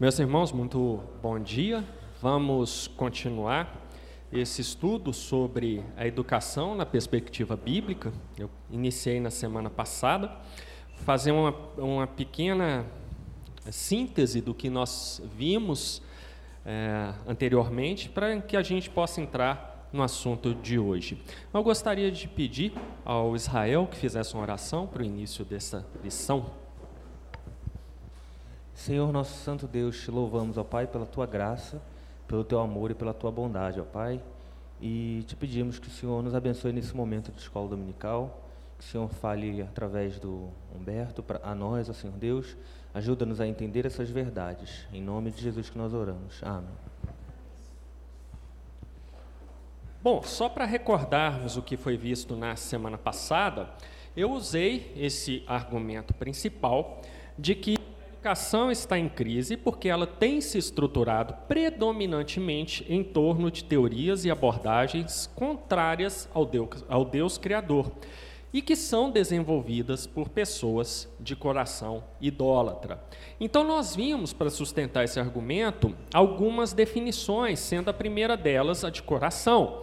Meus irmãos, muito bom dia. Vamos continuar esse estudo sobre a educação na perspectiva bíblica. Eu iniciei na semana passada, fazer uma, uma pequena síntese do que nós vimos é, anteriormente, para que a gente possa entrar no assunto de hoje. Eu gostaria de pedir ao Israel que fizesse uma oração para o início dessa lição. Senhor nosso Santo Deus, te louvamos, ó Pai, pela tua graça, pelo teu amor e pela tua bondade, ó Pai. E te pedimos que o Senhor nos abençoe nesse momento de escola dominical, que o Senhor fale através do Humberto pra, a nós, ó Senhor Deus. Ajuda-nos a entender essas verdades. Em nome de Jesus que nós oramos. Amém. Bom, só para recordarmos o que foi visto na semana passada, eu usei esse argumento principal de que educação está em crise porque ela tem se estruturado predominantemente em torno de teorias e abordagens contrárias ao Deus, ao Deus Criador e que são desenvolvidas por pessoas de coração idólatra. Então, nós vimos, para sustentar esse argumento, algumas definições, sendo a primeira delas a de coração.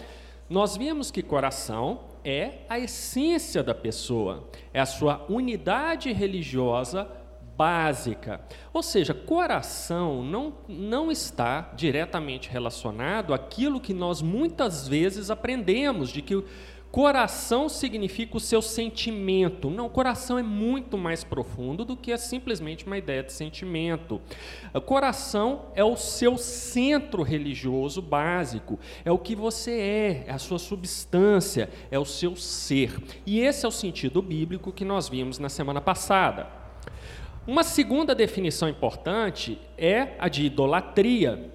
Nós vimos que coração é a essência da pessoa, é a sua unidade religiosa básica. Ou seja, coração não, não está diretamente relacionado àquilo que nós muitas vezes aprendemos, de que coração significa o seu sentimento. Não, coração é muito mais profundo do que é simplesmente uma ideia de sentimento. O coração é o seu centro religioso básico, é o que você é, é a sua substância, é o seu ser. E esse é o sentido bíblico que nós vimos na semana passada. Uma segunda definição importante é a de idolatria.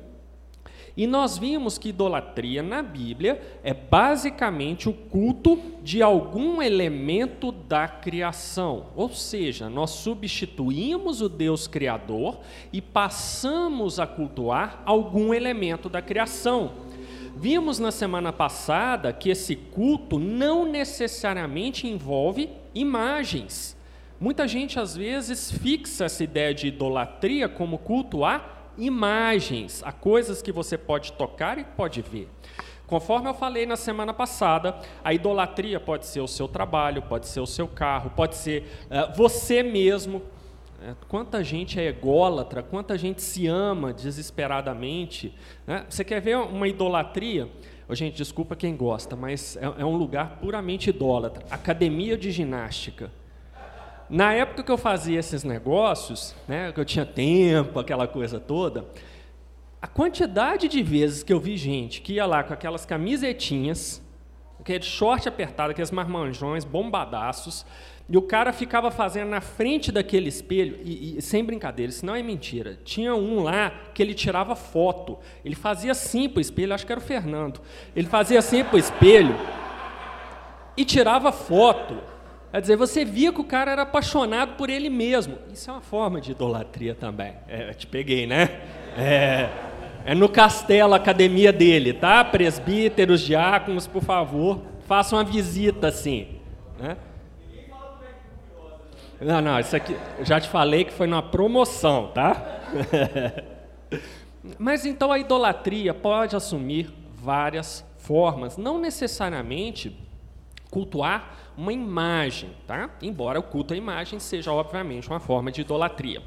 E nós vimos que idolatria na Bíblia é basicamente o culto de algum elemento da criação. Ou seja, nós substituímos o Deus Criador e passamos a cultuar algum elemento da criação. Vimos na semana passada que esse culto não necessariamente envolve imagens. Muita gente às vezes fixa essa ideia de idolatria como culto a imagens, a coisas que você pode tocar e pode ver. Conforme eu falei na semana passada, a idolatria pode ser o seu trabalho, pode ser o seu carro, pode ser uh, você mesmo. É, quanta gente é ególatra, quanta gente se ama desesperadamente. Né? Você quer ver uma idolatria? Oh, gente, desculpa quem gosta, mas é, é um lugar puramente idólatra academia de ginástica. Na época que eu fazia esses negócios, né, que eu tinha tempo, aquela coisa toda, a quantidade de vezes que eu vi gente que ia lá com aquelas camisetinhas, aquele short apertado, aqueles marmanjões, bombadaços, e o cara ficava fazendo na frente daquele espelho, e, e, sem brincadeira, isso não é mentira. Tinha um lá que ele tirava foto. Ele fazia assim para o espelho, acho que era o Fernando. Ele fazia assim para o espelho e tirava foto. Quer dizer, você via que o cara era apaixonado por ele mesmo. Isso é uma forma de idolatria também. É, te peguei, né? É, é no castelo, academia dele, tá? Presbíteros, diáconos, por favor, façam uma visita assim. Né? Não, não, isso aqui, já te falei que foi numa promoção, tá? Mas então a idolatria pode assumir várias formas, não necessariamente cultuar uma imagem, tá? Embora o culto à imagem seja obviamente uma forma de idolatria.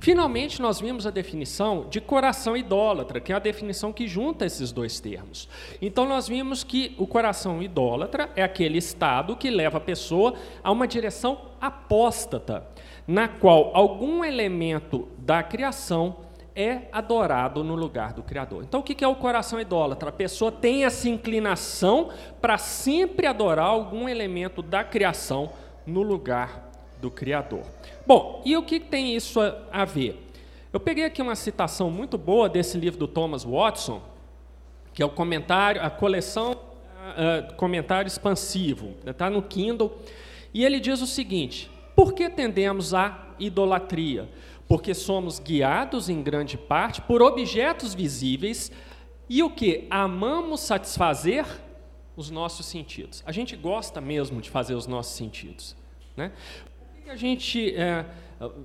Finalmente, nós vimos a definição de coração idólatra, que é a definição que junta esses dois termos. Então nós vimos que o coração idólatra é aquele estado que leva a pessoa a uma direção apóstata, na qual algum elemento da criação é adorado no lugar do Criador. Então, o que é o coração idólatra? A pessoa tem essa inclinação para sempre adorar algum elemento da criação no lugar do Criador. Bom, e o que tem isso a ver? Eu peguei aqui uma citação muito boa desse livro do Thomas Watson, que é o comentário, a coleção uh, comentário expansivo, está no Kindle, e ele diz o seguinte: por que tendemos à idolatria? Porque somos guiados em grande parte por objetos visíveis e o que? Amamos satisfazer os nossos sentidos. A gente gosta mesmo de fazer os nossos sentidos. Né? A gente, é,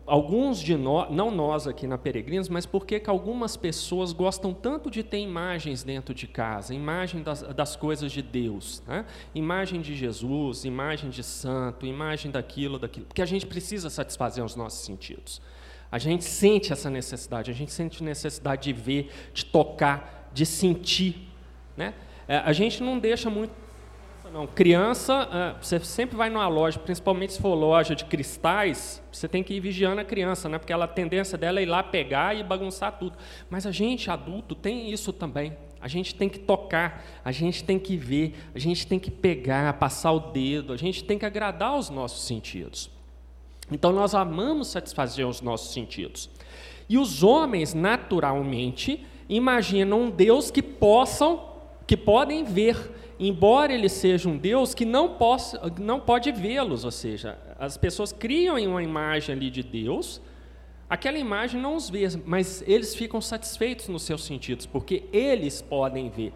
alguns de nós, não nós aqui na Peregrinos, mas por que algumas pessoas gostam tanto de ter imagens dentro de casa, imagem das, das coisas de Deus, né? imagem de Jesus, imagem de santo, imagem daquilo, daquilo, porque a gente precisa satisfazer os nossos sentidos. A gente sente essa necessidade, a gente sente necessidade de ver, de tocar, de sentir. Né? É, a gente não deixa muito não. Criança, é, você sempre vai numa loja, principalmente se for loja de cristais, você tem que ir vigiando a criança, né? porque ela, a tendência dela é ir lá pegar e bagunçar tudo. Mas a gente, adulto, tem isso também. A gente tem que tocar, a gente tem que ver, a gente tem que pegar, passar o dedo, a gente tem que agradar os nossos sentidos. Então nós amamos satisfazer os nossos sentidos. E os homens, naturalmente, imaginam um Deus que possam, que podem ver embora ele seja um Deus que não, possa, não pode vê-los, ou seja, as pessoas criam uma imagem ali de Deus, aquela imagem não os vê, mas eles ficam satisfeitos nos seus sentidos, porque eles podem ver.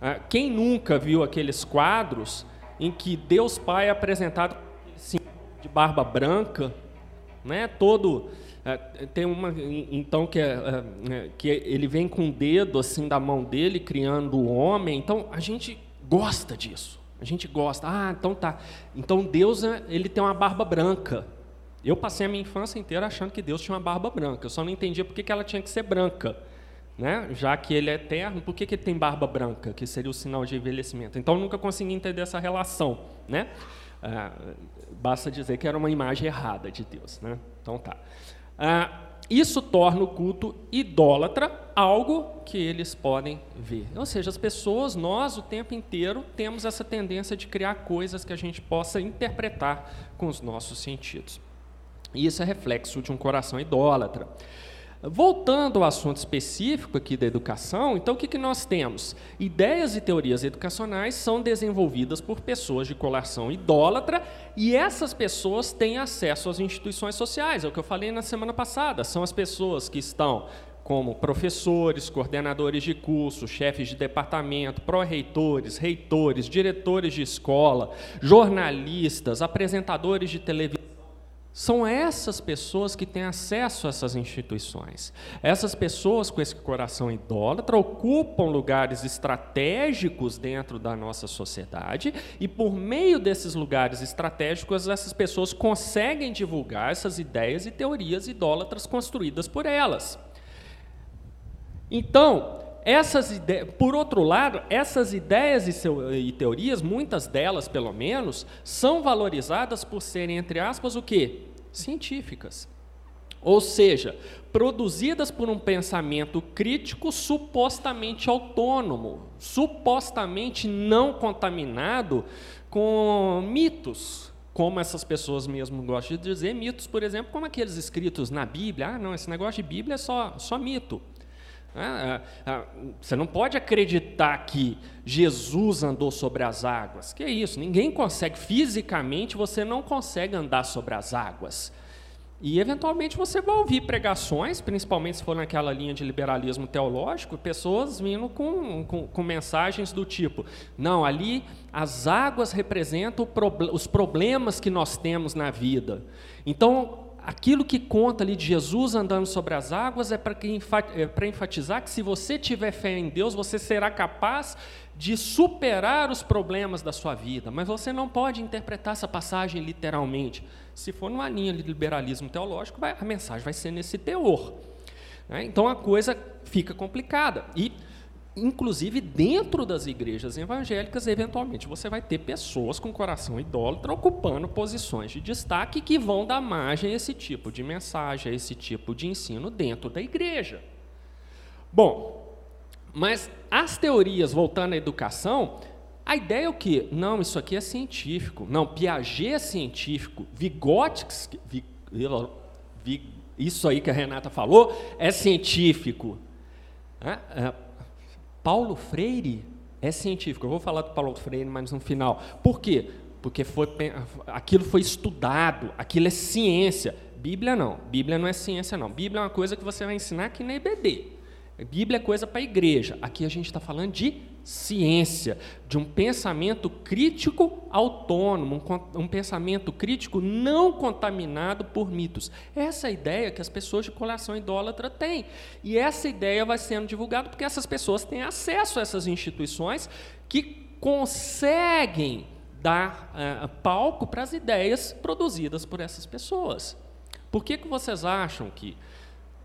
Ah, quem nunca viu aqueles quadros em que Deus Pai é apresentado de barba branca, né, todo é, tem uma então que, é, é, que ele vem com o dedo assim da mão dele criando o homem. Então a gente gosta disso. A gente gosta. Ah, então tá. Então Deus ele tem uma barba branca. Eu passei a minha infância inteira achando que Deus tinha uma barba branca. Eu só não entendia por que, que ela tinha que ser branca. Né? Já que ele é eterno, por que, que ele tem barba branca, que seria o sinal de envelhecimento? Então eu nunca consegui entender essa relação. Né? Ah, basta dizer que era uma imagem errada de Deus. Né? Então tá. Ah, isso torna o culto idólatra algo que eles podem ver. Ou seja, as pessoas, nós, o tempo inteiro, temos essa tendência de criar coisas que a gente possa interpretar com os nossos sentidos. E isso é reflexo de um coração idólatra. Voltando ao assunto específico aqui da educação, então o que, que nós temos? Ideias e teorias educacionais são desenvolvidas por pessoas de colação idólatra e essas pessoas têm acesso às instituições sociais, é o que eu falei na semana passada. São as pessoas que estão como professores, coordenadores de curso, chefes de departamento, pró-reitores, reitores, diretores de escola, jornalistas, apresentadores de televisão são essas pessoas que têm acesso a essas instituições. Essas pessoas com esse coração idólatra ocupam lugares estratégicos dentro da nossa sociedade e, por meio desses lugares estratégicos, essas pessoas conseguem divulgar essas ideias e teorias idólatras construídas por elas. Então, essas por outro lado, essas ideias e, seu, e, teorias, muitas delas pelo menos, são valorizadas por serem, entre aspas, o quê? Científicas. Ou seja, produzidas por um pensamento crítico supostamente autônomo, supostamente não contaminado com mitos, como essas pessoas mesmo gostam de dizer, mitos, por exemplo, como aqueles escritos na Bíblia. Ah, não, esse negócio de Bíblia é só, só mito. É, é, é, você não pode acreditar que Jesus andou sobre as águas. Que é isso? Ninguém consegue, fisicamente, você não consegue andar sobre as águas. E, eventualmente, você vai ouvir pregações, principalmente se for naquela linha de liberalismo teológico, pessoas vindo com, com, com mensagens do tipo: não, ali as águas representam os problemas que nós temos na vida. Então, aquilo que conta ali de Jesus andando sobre as águas é para é enfatizar que se você tiver fé em Deus, você será capaz de superar os problemas da sua vida. Mas você não pode interpretar essa passagem literalmente. Se for numa linha de liberalismo teológico, vai, a mensagem vai ser nesse teor. Né? Então a coisa fica complicada. E inclusive dentro das igrejas evangélicas, eventualmente você vai ter pessoas com coração idólatra ocupando posições de destaque que vão dar margem a esse tipo de mensagem, a esse tipo de ensino dentro da igreja. Bom, mas as teorias voltando à educação, a ideia é o quê? Não, isso aqui é científico. Não, Piaget é científico. Vygotsky, isso aí que a Renata falou é científico. É, é, Paulo Freire é científico. Eu vou falar do Paulo Freire, mas no final. Por quê? Porque foi, aquilo foi estudado, aquilo é ciência. Bíblia não. Bíblia não é ciência, não. Bíblia é uma coisa que você vai ensinar aqui na EBD. Bíblia é coisa para a igreja. Aqui a gente está falando de ciência, de um pensamento crítico autônomo, um, um, pensamento crítico não contaminado por mitos. Essa é a ideia que as pessoas de coração idólatra têm. E essa ideia vai sendo divulgada porque essas pessoas têm acesso a essas instituições que conseguem dar uh, palco para as ideias produzidas por essas pessoas. Por que, que vocês acham que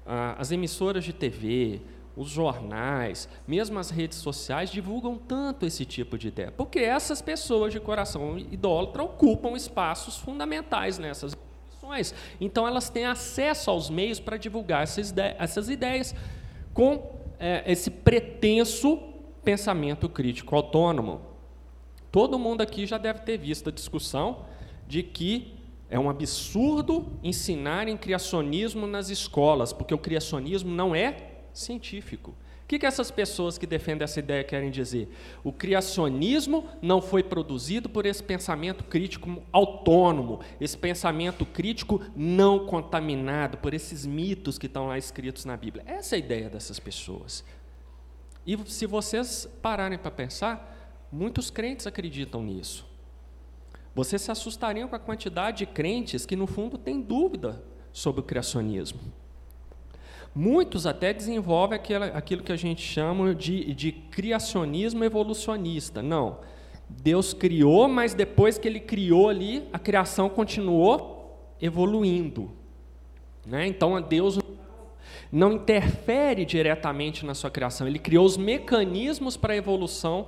uh, as emissoras de TV, os jornais, mesmo as redes sociais divulgam tanto esse tipo de ideia? Porque essas pessoas de coração idólatra ocupam espaços fundamentais nessas instituições. Então, elas têm acesso aos meios para divulgar essas, ideias, essas ideias com é, esse pretenso pensamento crítico autônomo. Todo mundo aqui já deve ter visto a discussão de que é um absurdo ensinar em criacionismo nas escolas, porque o criacionismo não é científico. O que, que essas pessoas que defendem essa ideia querem dizer? O criacionismo não foi produzido por esse pensamento crítico autônomo, esse pensamento crítico não contaminado por esses mitos que estão lá escritos na Bíblia. Essa é a ideia dessas pessoas. E se vocês pararem para pensar, muitos crentes acreditam nisso. Vocês se assustariam com a quantidade de crentes que, no fundo, têm dúvida sobre o criacionismo. Muitos até desenvolvem aquilo, que a gente chama de, de criacionismo evolucionista. Não. Deus criou, mas depois que ele criou ali, a criação continuou evoluindo. Né? Então, Deus não interfere diretamente na sua criação, ele criou os mecanismos para a evolução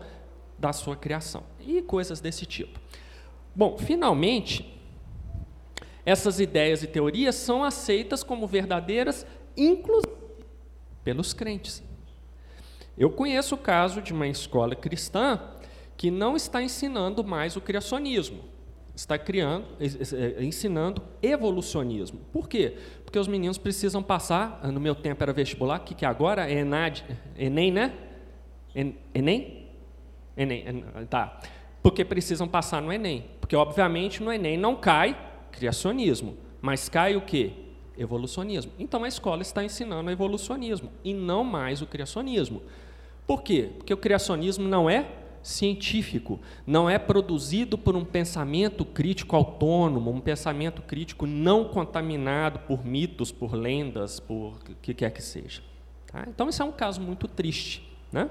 da sua criação e coisas desse tipo. Bom, finalmente, essas ideias e teorias são aceitas como verdadeiras inclusive pelos crentes. Eu conheço o caso de uma escola cristã que não está ensinando mais o criacionismo, está criando, ensinando evolucionismo. Por quê? Porque os meninos precisam passar, no meu tempo era vestibular, o que, que é agora? É ENAD, Enem, né? Enem? Enem, tá. Porque precisam passar no Enem. Porque, obviamente, no Enem não cai criacionismo, mas cai o quê? Evolucionismo. Então a escola está ensinando evolucionismo e não mais o criacionismo. Por quê? Porque o criacionismo não é científico, não é produzido por um pensamento crítico autônomo, um pensamento crítico não contaminado por mitos, por lendas, por o que quer que seja. Tá? Então, isso é um caso muito triste. Né?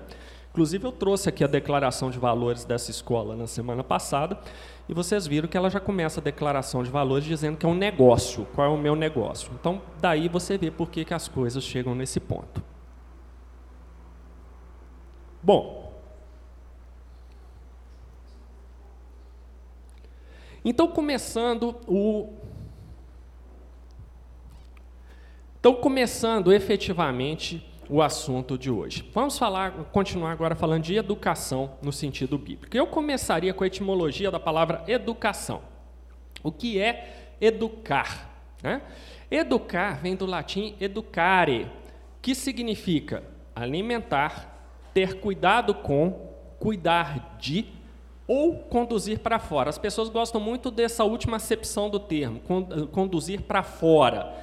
Inclusive, eu trouxe aqui a declaração de valores dessa escola na semana passada, e vocês viram que ela já começa a declaração de valores dizendo que é um negócio. Qual é o meu negócio? Então, daí você vê por que, que as coisas chegam nesse ponto. Bom. Então, começando o. Então, começando efetivamente o assunto de hoje. Vamos falar, continuar agora falando de educação no sentido bíblico. Eu começaria com a etimologia da palavra educação. O que é educar? Né? Educar vem do latim educare, que significa alimentar, ter cuidado com, cuidar de ou conduzir para fora. As pessoas gostam muito dessa última acepção do termo, conduzir para fora.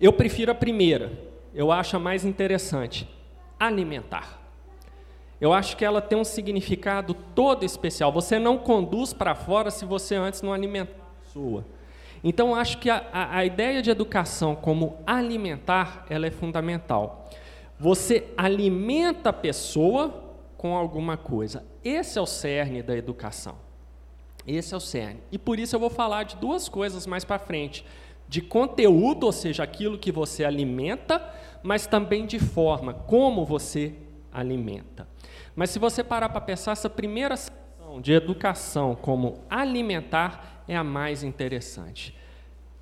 Eu prefiro a primeira, eu acho a mais interessante: alimentar. Eu acho que ela tem um significado todo especial. Você não conduz para fora se você antes não alimentar a pessoa. Então, eu acho que a, a, a ideia de educação como alimentar, ela é fundamental. Você alimenta a pessoa com alguma coisa. Esse é o cerne da educação. Esse é o cerne. E por isso eu vou falar de duas coisas mais para frente de conteúdo, ou seja, aquilo que você alimenta, mas também de forma, como você alimenta. Mas se você parar para pensar, essa primeira seção de educação como alimentar é a mais interessante.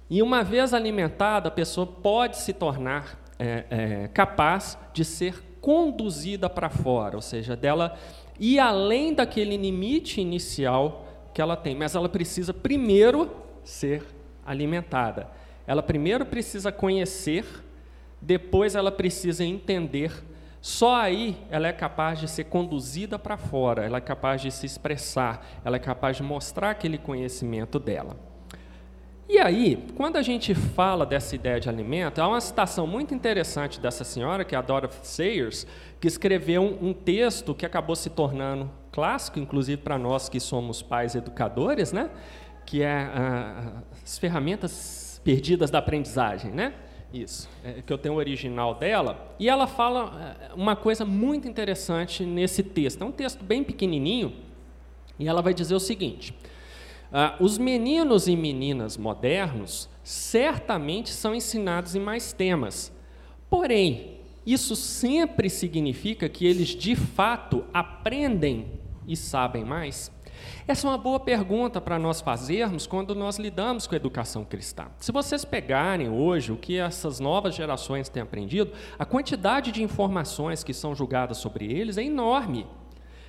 E uma vez alimentada, a pessoa pode se tornar é, é, capaz de ser conduzida para fora, ou seja, dela ir além daquele limite inicial que ela tem, mas ela precisa primeiro ser alimentada. Ela primeiro precisa conhecer, depois ela precisa entender. Só aí ela é capaz de ser conduzida para fora, ela é capaz de se expressar, ela é capaz de mostrar aquele conhecimento dela. E aí, quando a gente fala dessa ideia de alimento, há uma citação muito interessante dessa senhora, que é a Dorothy Sayers, que escreveu um, texto que acabou se tornando clássico, inclusive para nós que somos pais educadores, né? que é ah, as ferramentas perdidas da aprendizagem, né? Isso, é, que eu tenho o original dela, e ela fala é, uma coisa muito interessante nesse texto. É um texto bem pequenininho, e ela vai dizer o seguinte: ah, os meninos e meninas modernos certamente são ensinados em mais temas, porém, isso sempre significa que eles de fato aprendem e sabem mais? Essa é uma boa pergunta para nós fazermos quando nós lidamos com a educação cristã. Se vocês pegarem hoje o que essas novas gerações têm aprendido, a quantidade de informações que são julgadas sobre eles é enorme.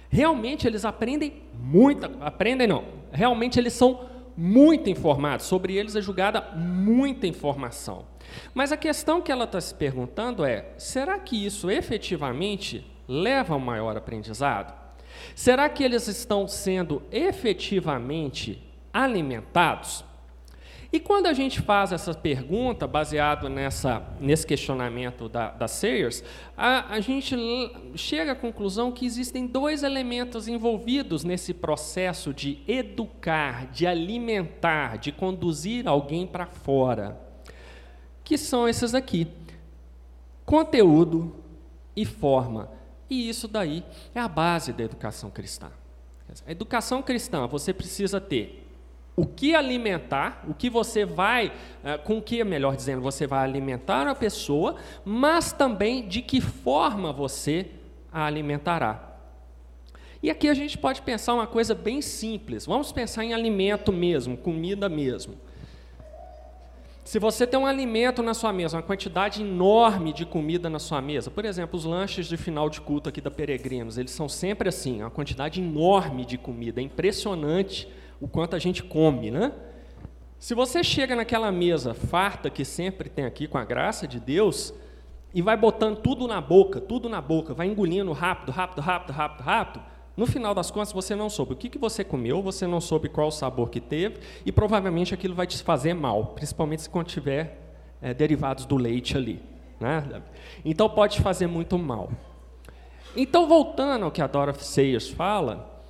Realmente eles aprendem muito, aprendem não, realmente eles são muito informados, sobre eles é julgada muita informação. Mas a questão que ela está se perguntando é: será que isso efetivamente leva a um maior aprendizado? Será que eles estão sendo efetivamente alimentados? E quando a gente faz essa pergunta, baseado nessa, nesse questionamento da, da Sayers, a, a gente chega à conclusão que existem dois elementos envolvidos nesse processo de educar, de alimentar, de conduzir alguém para fora, que são esses aqui: conteúdo e forma. E isso daí é a base da educação cristã. A educação cristã, você precisa ter o que alimentar, o que você vai, eh, com que, melhor dizendo, você vai alimentar a pessoa, mas também de que forma você a alimentará. E aqui a gente pode pensar uma coisa bem simples. Vamos pensar em alimento mesmo, comida mesmo. Se você tem um alimento na sua mesa, uma quantidade enorme de comida na sua mesa, por exemplo, os lanches de final de culto aqui da Peregrinos, eles são sempre assim, uma quantidade enorme de comida, é impressionante o quanto a gente come, né? Se você chega naquela mesa farta que sempre tem aqui, com a graça de Deus, e vai botando tudo na boca, tudo na boca, vai engolindo rápido, rápido, rápido, rápido, rápido, no final das contas, você não soube o que, que você comeu, você não soube qual o sabor que teve, e provavelmente aquilo vai te fazer mal, principalmente se contiver é, derivados do leite ali. Né? Então pode te fazer muito mal. Então, voltando ao que a Dorothy Sayers fala,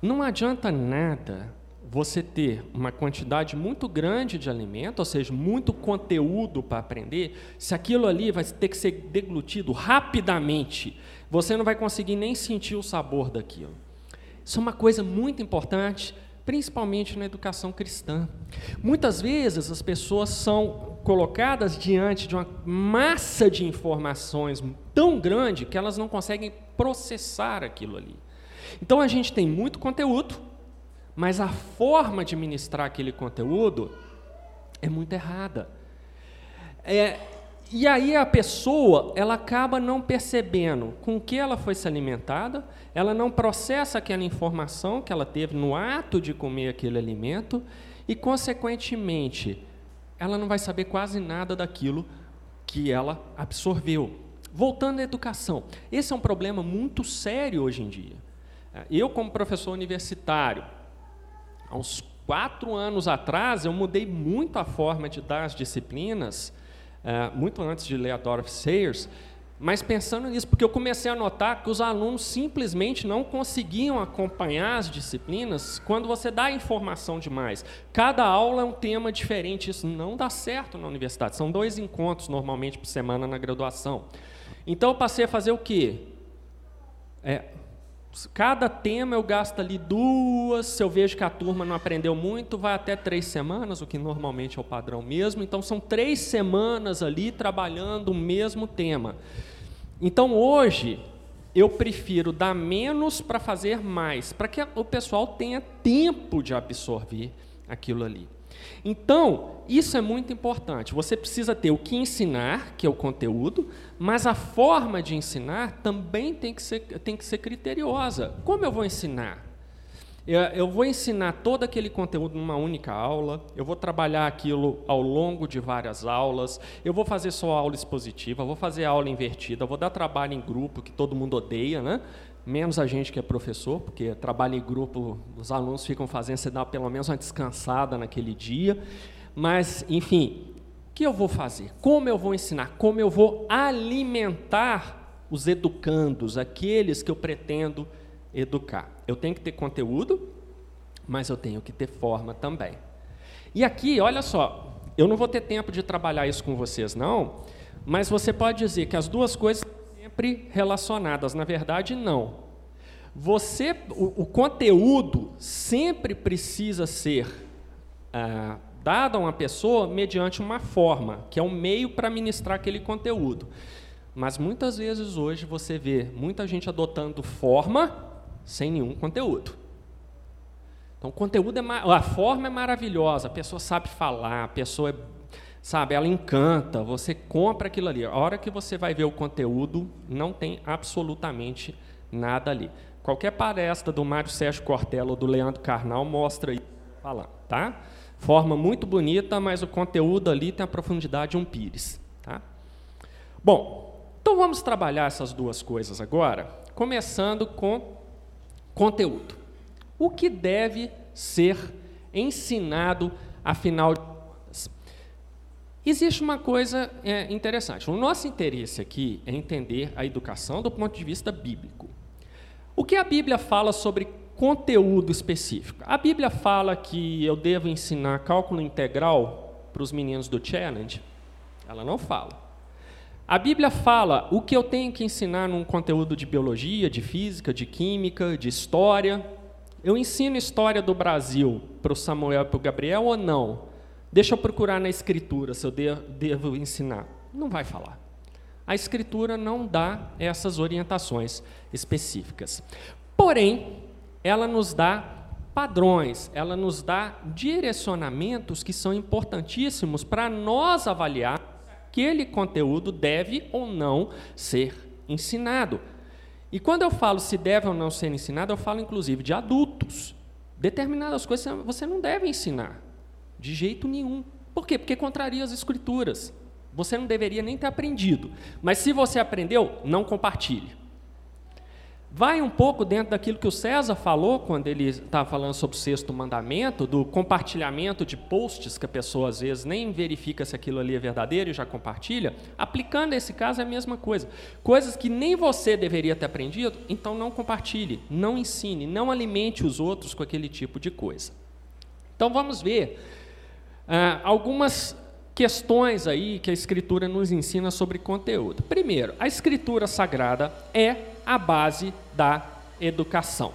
não adianta nada você ter uma quantidade muito grande de alimento, ou seja, muito conteúdo para aprender, se aquilo ali vai ter que ser deglutido rapidamente, você não vai conseguir nem sentir o sabor daquilo. Isso é uma coisa muito importante, principalmente na educação cristã. Muitas vezes as pessoas são colocadas diante de uma massa de informações tão grande que elas não conseguem processar aquilo ali. Então a gente tem muito conteúdo, mas a forma de ministrar aquele conteúdo é muito errada. É, e aí a pessoa, ela acaba não percebendo com que ela foi se alimentada, ela não processa aquela informação que ela teve no ato de comer aquele alimento e, consequentemente, ela não vai saber quase nada daquilo que ela absorveu. Voltando à educação, esse é um problema muito sério hoje em dia. Eu, como professor universitário, Há uns quatro anos atrás, eu mudei muito a forma de dar as disciplinas, uh, muito antes de ler a Dorothy Sayers, mas pensando nisso, porque eu comecei a notar que os alunos simplesmente não conseguiam acompanhar as disciplinas quando você dá informação demais. Cada aula é um tema diferente, isso não dá certo na universidade. São dois encontros normalmente por semana na graduação. Então eu passei a fazer o quê? É, Cada tema eu gasto ali duas, se eu vejo que a turma não aprendeu muito, vai até três semanas, o que normalmente é o padrão mesmo. Então, são três semanas ali trabalhando o mesmo tema. Então, hoje, eu prefiro dar menos para fazer mais, para que o pessoal tenha tempo de absorver aquilo ali. Então, isso é muito importante. Você precisa ter o que ensinar, que é o conteúdo, mas a forma de ensinar também tem que ser, tem que ser criteriosa. Como eu vou ensinar? Eu vou ensinar todo aquele conteúdo numa única aula, eu vou trabalhar aquilo ao longo de várias aulas, eu vou fazer só aula expositiva, vou fazer aula invertida, vou dar trabalho em grupo, que todo mundo odeia, né? Menos a gente que é professor, porque trabalho em grupo, os alunos ficam fazendo, você dá pelo menos uma descansada naquele dia. mas, enfim, o que eu vou fazer? Como eu vou ensinar? Como eu vou alimentar os educandos, aqueles que eu pretendo educar? Eu tenho que ter conteúdo, mas eu tenho que ter forma também. E aqui, olha só, eu não vou ter tempo de trabalhar isso com vocês, não, mas você pode dizer que as duas coisas sempre relacionadas. Na verdade, não. Você, o, o conteúdo sempre precisa ser ah, dado a uma pessoa mediante uma forma, que é um meio para ministrar aquele conteúdo. Mas muitas vezes hoje você vê muita gente adotando forma sem nenhum conteúdo. Então, conteúdo é a forma é maravilhosa, a pessoa sabe falar, a pessoa é Sabe, ela encanta, você compra aquilo ali. A hora que você vai ver o conteúdo, não tem absolutamente nada ali. Qualquer palestra do Mário Sérgio Cortella ou do Leandro Carnal mostra isso, falar, tá? Forma muito bonita, mas o conteúdo ali tem a profundidade de um pires, tá? Bom, então vamos trabalhar essas duas coisas agora, começando com conteúdo. O que deve ser ensinado, afinal de Existe uma coisa é, interessante. O nosso interesse aqui é entender a educação do ponto de vista bíblico. O que a Bíblia fala sobre conteúdo específico? A Bíblia fala que eu devo ensinar cálculo integral para os meninos do Challenge? Ela não fala. A Bíblia fala o que eu tenho que ensinar num conteúdo de biologia, de física, de química, de história. Eu ensino história do Brasil para o Samuel e para o Gabriel ou não? Deixa eu procurar na Escritura se eu devo ensinar. Não vai falar. A Escritura não dá essas orientações específicas. Porém, ela nos dá padrões, ela nos dá direcionamentos que são importantíssimos para nós avaliar aquele conteúdo deve ou não ser ensinado. E quando eu falo se deve ou não ser ensinado, eu falo inclusive de adultos. Determinadas coisas você não deve ensinar. De jeito nenhum. Por quê? Porque contraria as escrituras. Você não deveria nem ter aprendido. Mas se você aprendeu, não compartilhe. Vai um pouco dentro daquilo que o César falou quando ele estava falando sobre o sexto mandamento, do compartilhamento de posts que a pessoa às vezes nem verifica se aquilo ali é verdadeiro e já compartilha. Aplicando esse caso é a mesma coisa. Coisas que nem você deveria ter aprendido, então não compartilhe, não ensine, não alimente os outros com aquele tipo de coisa. Então vamos ver ah, algumas questões aí que a Escritura nos ensina sobre conteúdo. Primeiro, a Escritura Sagrada é a base da educação.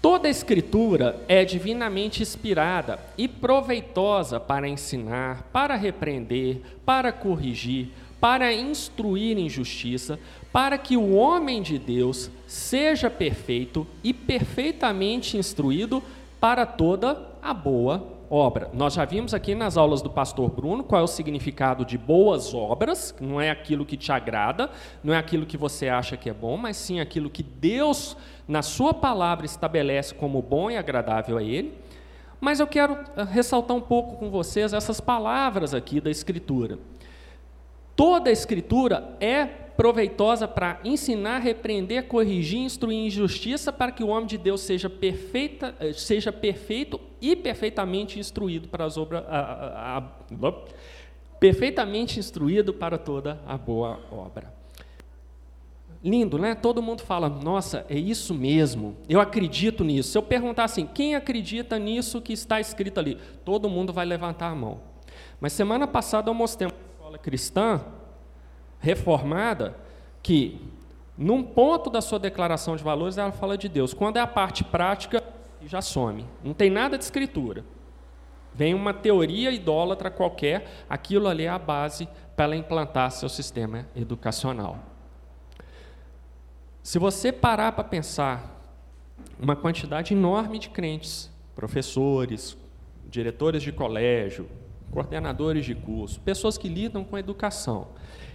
Toda a Escritura é divinamente inspirada e proveitosa para ensinar, para repreender, para corrigir, para instruir em justiça, para que o homem de Deus seja perfeito e perfeitamente instruído para toda a boa obra. Nós já vimos aqui nas aulas do pastor Bruno qual é o significado de boas obras, não é aquilo que te agrada, não é aquilo que você acha que é bom, mas sim aquilo que Deus, na Sua palavra, estabelece como bom e agradável a Ele. Mas eu quero eh, ressaltar um pouco com vocês essas palavras aqui da Escritura. Toda a Escritura é proveitosa para ensinar, repreender, corrigir, instruir em justiça, para que o homem de Deus seja, perfeita, eh, seja perfeito e perfeitamente instruído para as obras. A, a, a, perfeitamente instruído para toda a boa obra. Lindo, né? Todo mundo fala, nossa, é isso mesmo, eu acredito nisso. Se eu perguntar assim, quem acredita nisso que está escrito ali? Todo mundo vai levantar a mão. Mas semana passada eu mostrei uma escola cristã reformada que, num ponto da sua declaração de valores, ela fala de Deus. Quando é a parte prática, já some. Não tem nada de escritura. Vem uma teoria idólatra qualquer, aquilo ali é a base para ela implantar seu sistema educacional. Se você parar para pensar, uma quantidade enorme de crentes, professores, diretores de colégio, coordenadores de curso, pessoas que lidam com educação,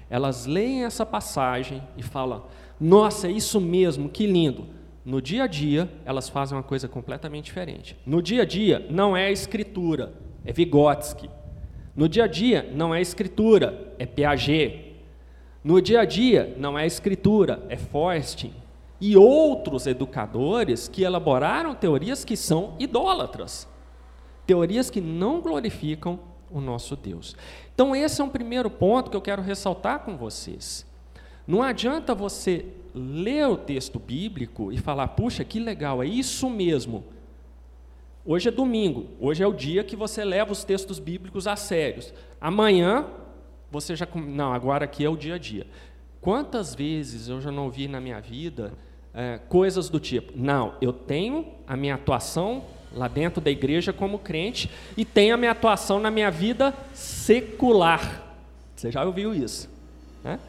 elas leem essa passagem e falam: Nossa, é isso mesmo, que lindo. No dia a dia, elas fazem uma coisa completamente diferente. No dia a dia, não é escritura, é Vygotsky. No dia a dia, não é escritura, é Piaget. No dia a dia, não é escritura, é Forrestin. E outros educadores que elaboraram teorias que são idólatras. Teorias que não glorificam o nosso Deus. Então, esse é um primeiro ponto que eu quero ressaltar com vocês. Não adianta você ler o texto bíblico e falar, puxa, que legal, é isso mesmo. Hoje é domingo, hoje é o dia que você leva os textos bíblicos a sérios. Amanhã, você já. Não, agora aqui é o dia a dia. Quantas vezes eu já não vi na minha vida é, coisas do tipo: não, eu tenho a minha atuação lá dentro da igreja como crente e tenho a minha atuação na minha vida secular. Você já ouviu isso? Né?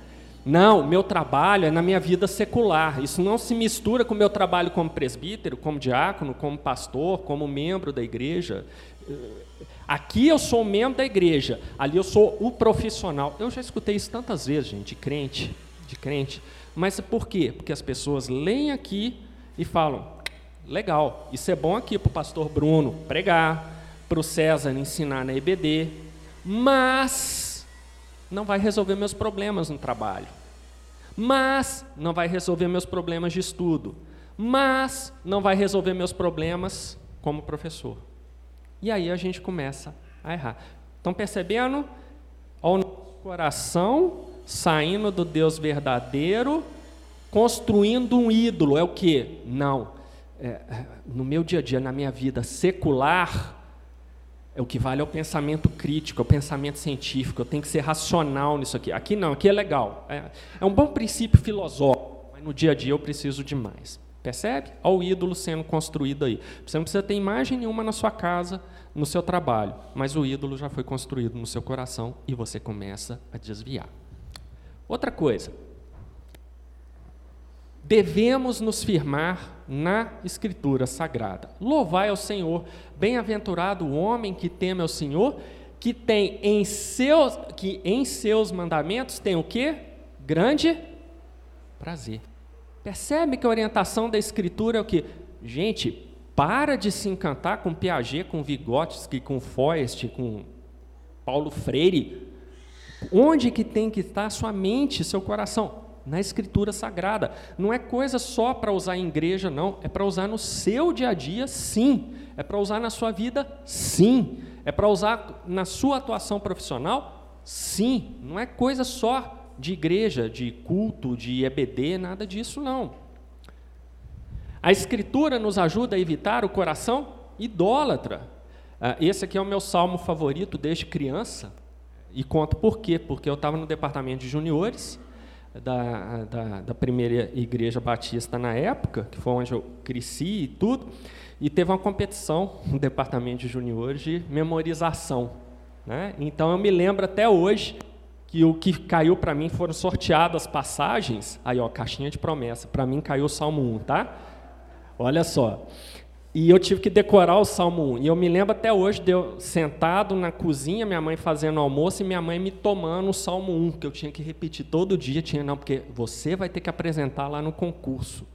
Não, meu trabalho é na minha vida secular. Isso não se mistura com o meu trabalho como presbítero, como diácono, como pastor, como membro da igreja. Aqui eu sou membro da igreja, ali eu sou o profissional. Eu já escutei isso tantas vezes, gente, de crente, de crente. Mas por quê? Porque as pessoas leem aqui e falam: legal, isso é bom aqui para o pastor Bruno pregar, para o César ensinar na EBD, mas não vai resolver meus problemas no trabalho. Mas não vai resolver meus problemas de estudo. Mas não vai resolver meus problemas como professor. E aí a gente começa a errar. Estão percebendo? Ao coração saindo do Deus verdadeiro, construindo um ídolo. É o que? Não. É, no meu dia a dia, na minha vida secular, é o que vale é o pensamento crítico, é o pensamento científico. Eu tenho que ser racional nisso aqui. Aqui não, aqui é legal. É, é um bom princípio filosófico, mas no dia a dia eu preciso de mais. Percebe? Olha o ídolo sendo construído aí. Você não precisa ter imagem nenhuma na sua casa, no seu trabalho, mas o ídolo já foi construído no seu coração e você começa a desviar. Outra coisa, devemos nos firmar na Escritura Sagrada. Louvai ao Senhor, bem-aventurado o homem que teme ao Senhor, que tem em seus, que em seus mandamentos tem o quê? Grande prazer. Percebe que a orientação da Escritura é o que? Gente, para de se encantar com Piaget, com Vygotsky, com Foist, com Paulo Freire. Onde que tem que estar sua mente, seu coração? Na Escritura Sagrada. Não é coisa só para usar em igreja, não. É para usar no seu dia a dia, sim. É para usar na sua vida, sim. É para usar na sua atuação profissional, sim. Não é coisa só de igreja, de culto, de EBD, nada disso, não. A Escritura nos ajuda a evitar o coração idólatra. Ah, esse aqui é o meu salmo favorito desde criança. E conto por quê? Porque eu estava no departamento de juniores da, da, da, primeira igreja batista na época, que foi onde eu cresci e tudo, e teve uma competição no departamento de juniores de memorização. Né? Então eu me lembro até hoje que o que caiu para mim foram sorteadas passagens, aí ó, caixinha de promessa, para mim caiu o Salmo 1, tá? Olha só. E eu tive que decorar o Salmo 1. E eu me lembro até hoje de eu sentado na cozinha, minha mãe fazendo almoço e minha mãe me tomando o Salmo 1, que eu tinha que repetir todo dia. Tinha, não, porque você vai ter que apresentar lá no concurso.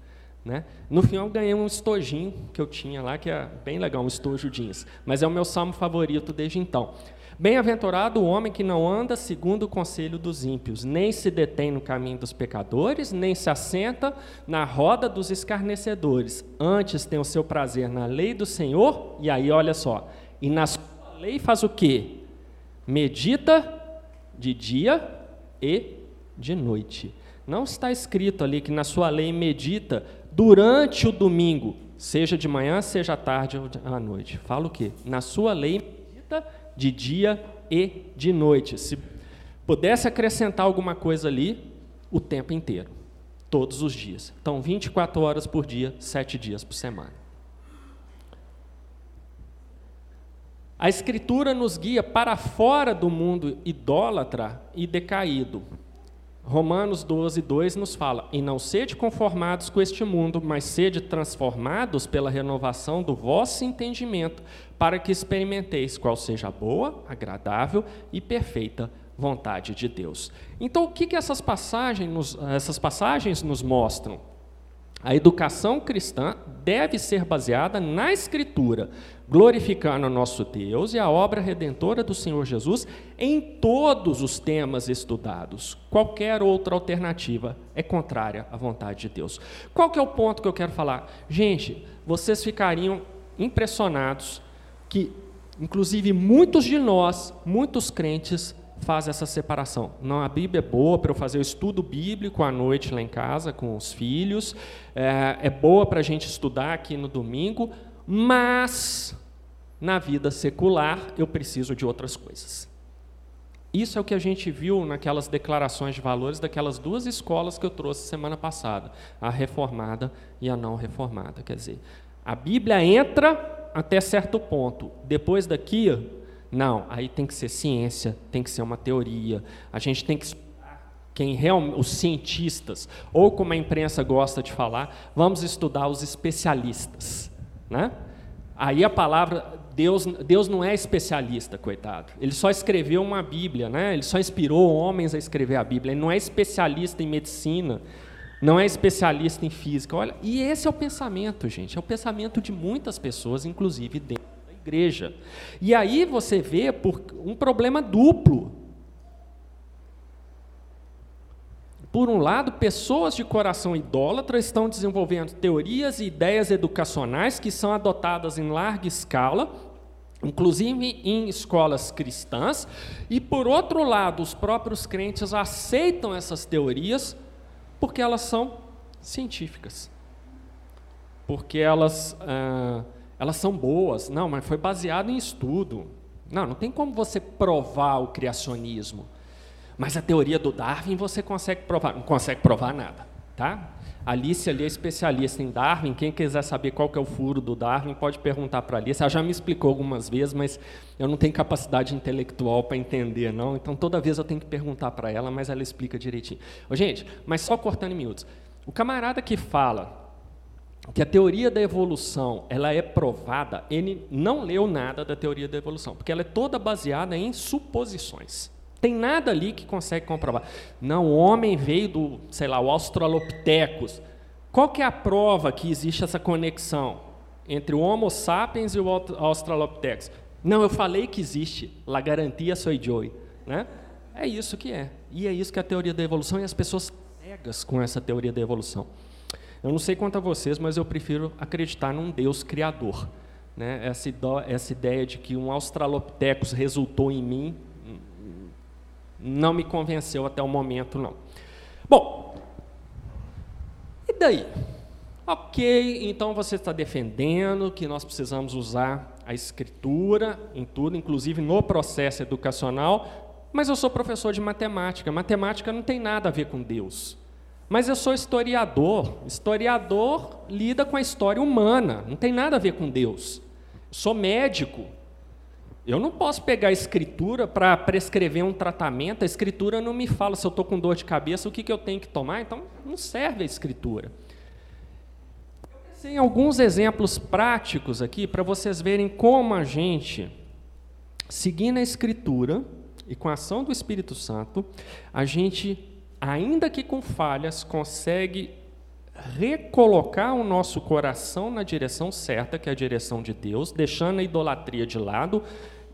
Né? No final, eu ganhei um estojinho que eu tinha lá, que é bem legal, um estojo jeans. Mas é o meu salmo favorito desde então. Bem-aventurado o homem que não anda segundo o conselho dos ímpios, nem se detém no caminho dos pecadores, nem se assenta na roda dos escarnecedores. Antes tem o seu prazer na lei do Senhor, e aí olha só, e na sua lei faz o quê? Medita de dia e de noite. Não está escrito ali que na sua lei medita durante o domingo, seja de manhã, seja à tarde ou à noite. Fala o quê? Na sua lei medita de dia e de noite. Se pudesse acrescentar alguma coisa ali, o tempo inteiro, todos os dias. Então, 24 horas por dia, 7 dias por semana. A Escritura nos guia para fora do mundo idólatra e decaído. Romanos 12, 2 nos fala: E não sede conformados com este mundo, mas sede transformados pela renovação do vosso entendimento, para que experimenteis qual seja a boa, agradável e perfeita vontade de Deus. Então, o que, que essas, passagens nos, essas passagens nos mostram? A educação cristã deve ser baseada na Escritura, glorificando o nosso Deus e a obra redentora do Senhor Jesus em todos os temas estudados. Qualquer outra alternativa é contrária à vontade de Deus. Qual que é o ponto que eu quero falar? Gente, vocês ficariam impressionados que Inclusive, muitos de nós, muitos crentes, fazem essa separação. Não, a Bíblia é boa para eu fazer o estudo bíblico à noite lá em casa com os filhos, é, é boa para a gente estudar aqui no domingo, mas na vida secular eu preciso de outras coisas. Isso é o que a gente viu naquelas declarações de valores daquelas duas escolas que eu trouxe semana passada, a reformada e a não reformada. Quer dizer, a Bíblia entra até certo ponto. Depois daqui, não, aí tem que ser ciência, tem que ser uma teoria. A gente tem que quem realmente, os cientistas, ou como a imprensa gosta de falar, vamos estudar os especialistas, né? Aí a palavra Deus, Deus não é especialista, coitado. Ele só escreveu uma Bíblia, né? Ele só inspirou homens a escrever a Bíblia. Ele não é especialista em medicina, não é especialista em física. Olha, e esse é o pensamento, gente. É o pensamento de muitas pessoas, inclusive dentro da igreja. E aí você vê por um problema duplo. Por um lado, pessoas de coração idólatra estão desenvolvendo teorias e ideias educacionais que são adotadas em larga escala, inclusive em escolas cristãs, e por outro lado, os próprios crentes aceitam essas teorias porque elas são científicas, porque elas, ah, elas são boas. Não, mas foi baseado em estudo. Não, não tem como você provar o criacionismo. Mas a teoria do Darwin você consegue provar. Não consegue provar nada. Tá? Alice ali é especialista em Darwin. Quem quiser saber qual que é o furo do Darwin, pode perguntar para a Alice. Ela já me explicou algumas vezes, mas eu não tenho capacidade intelectual para entender, não. Então, toda vez eu tenho que perguntar para ela, mas ela explica direitinho. Ô, gente, mas só cortando em miúdos. O camarada que fala que a teoria da evolução ela é provada, ele não leu nada da teoria da evolução, porque ela é toda baseada em suposições. Tem nada ali que consegue comprovar. Não, o homem veio do, sei lá, o Australopithecus. Qual que é a prova que existe essa conexão entre o Homo sapiens e o Australopithecus? Não, eu falei que existe. La garantia sou Joey. Né? É isso que é. E é isso que é a teoria da evolução e as pessoas cegas com essa teoria da evolução. Eu não sei quanto a vocês, mas eu prefiro acreditar num Deus criador. Né? Essa, essa ideia de que um Australopithecus resultou em mim não me convenceu até o momento, não. Bom, e daí? Ok, então você está defendendo que nós precisamos usar a escritura em tudo, inclusive no processo educacional, mas eu sou professor de matemática. Matemática não tem nada a ver com Deus. Mas eu sou historiador. Historiador lida com a história humana, não tem nada a ver com Deus. Sou médico, eu não posso pegar a escritura para prescrever um tratamento, a escritura não me fala se eu estou com dor de cabeça, o que, que eu tenho que tomar, então não serve a escritura. Eu alguns exemplos práticos aqui para vocês verem como a gente, seguindo a escritura e com a ação do Espírito Santo, a gente, ainda que com falhas, consegue recolocar o nosso coração na direção certa, que é a direção de Deus, deixando a idolatria de lado,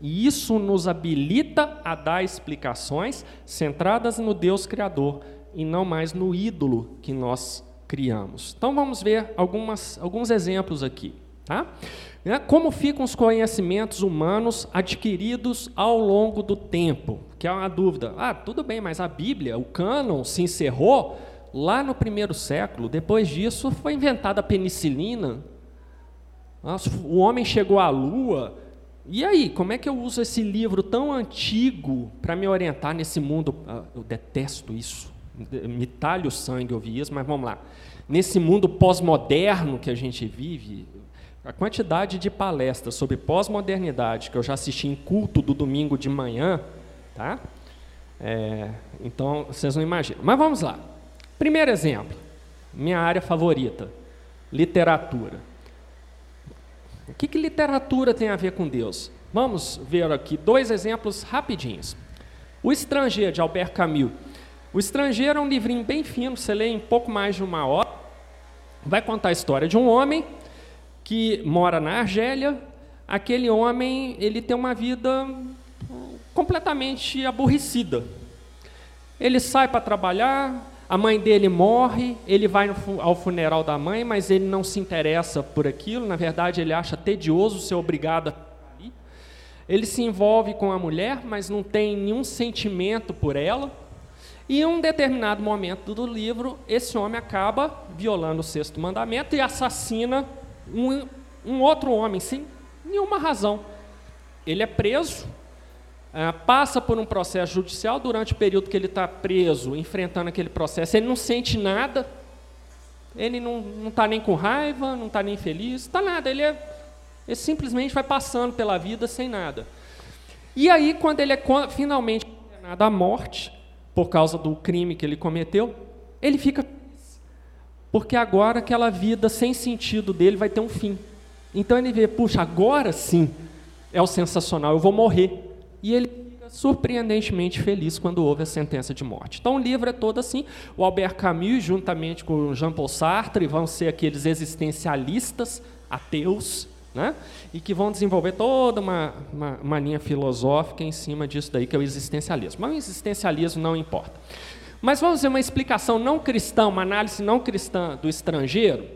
e isso nos habilita a dar explicações centradas no Deus Criador e não mais no ídolo que nós criamos. Então vamos ver algumas, alguns exemplos aqui. Tá? Né, como ficam os conhecimentos humanos adquiridos ao longo do tempo? Que é uma dúvida. Ah, tudo bem, mas a Bíblia, o cânon, se encerrou lá no primeiro século. Depois disso, foi inventada a penicilina. O homem chegou à Lua e aí, como é que eu uso esse livro tão antigo para me orientar nesse mundo? Ah, eu detesto isso. Me talha o sangue ouvir isso, mas vamos lá. Nesse mundo pós-moderno que a gente vive, a quantidade de palestras sobre pós-modernidade que eu já assisti em culto do domingo de manhã, tá? É, então, vocês não imaginam. Mas vamos lá. Primeiro exemplo, minha área favorita, literatura. O que, que literatura tem a ver com Deus? Vamos ver aqui dois exemplos rapidinhos. O Estrangeiro, de Albert Camus. O Estrangeiro é um livrinho bem fino, você lê em pouco mais de uma hora. Vai contar a história de um homem que mora na Argélia. Aquele homem, ele tem uma vida completamente aborrecida. Ele sai para trabalhar, a mãe dele morre, ele vai ao funeral da mãe, mas ele não se interessa por aquilo, na verdade ele acha tedioso ser obrigado a. Ele se envolve com a mulher, mas não tem nenhum sentimento por ela. E em um determinado momento do livro, esse homem acaba violando o sexto mandamento e assassina um, um outro homem, sem nenhuma razão. Ele é preso, passa por um processo judicial, durante o período que ele está preso, enfrentando aquele processo, ele não sente nada, ele não está nem com raiva, não está nem feliz, está nada, ele, é, ele simplesmente vai passando pela vida sem nada. E aí, quando ele é finalmente condenado à morte, por causa do crime que ele cometeu, ele fica porque agora aquela vida sem sentido dele vai ter um fim. Então ele vê, puxa, agora sim é o sensacional, eu vou morrer. E ele fica surpreendentemente feliz quando ouve a sentença de morte. Então o livro é todo assim. O Albert Camus, juntamente com Jean-Paul Sartre, vão ser aqueles existencialistas ateus né? e que vão desenvolver toda uma, uma, uma, linha filosófica em cima disso daí, que é o existencialismo. Mas o existencialismo não importa. Mas vamos ver uma explicação não cristã, uma análise não cristã do estrangeiro.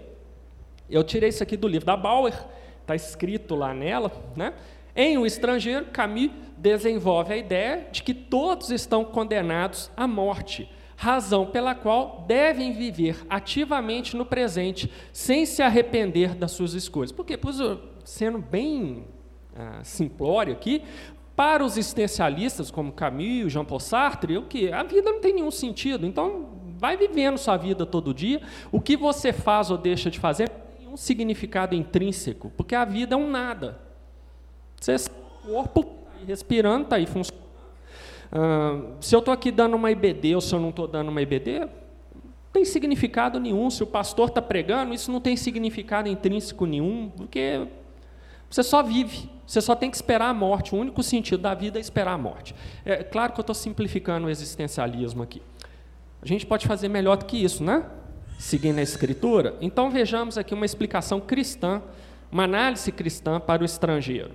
Eu tirei isso aqui do livro da Bauer, está escrito lá nela. Né? Em O Estrangeiro, Camus desenvolve a ideia de que todos estão condenados à morte razão pela qual devem viver ativamente no presente, sem se arrepender das suas escolhas. Porque, sendo bem ah, simplório aqui, para os existencialistas como Camus, Jean Paul Sartre, o que a vida não tem nenhum sentido. Então, vai vivendo sua vida todo dia. O que você faz ou deixa de fazer tem nenhum significado intrínseco, porque a vida é um nada. Você, o corpo respirando, está aí funcionando se eu estou aqui dando uma IBD ou se eu não estou dando uma IBD, não tem significado nenhum. Se o pastor está pregando, isso não tem significado intrínseco nenhum, porque você só vive, você só tem que esperar a morte. O único sentido da vida é esperar a morte. É claro que eu estou simplificando o existencialismo aqui. A gente pode fazer melhor do que isso, né? Seguindo a Escritura. Então vejamos aqui uma explicação cristã, uma análise cristã para o estrangeiro.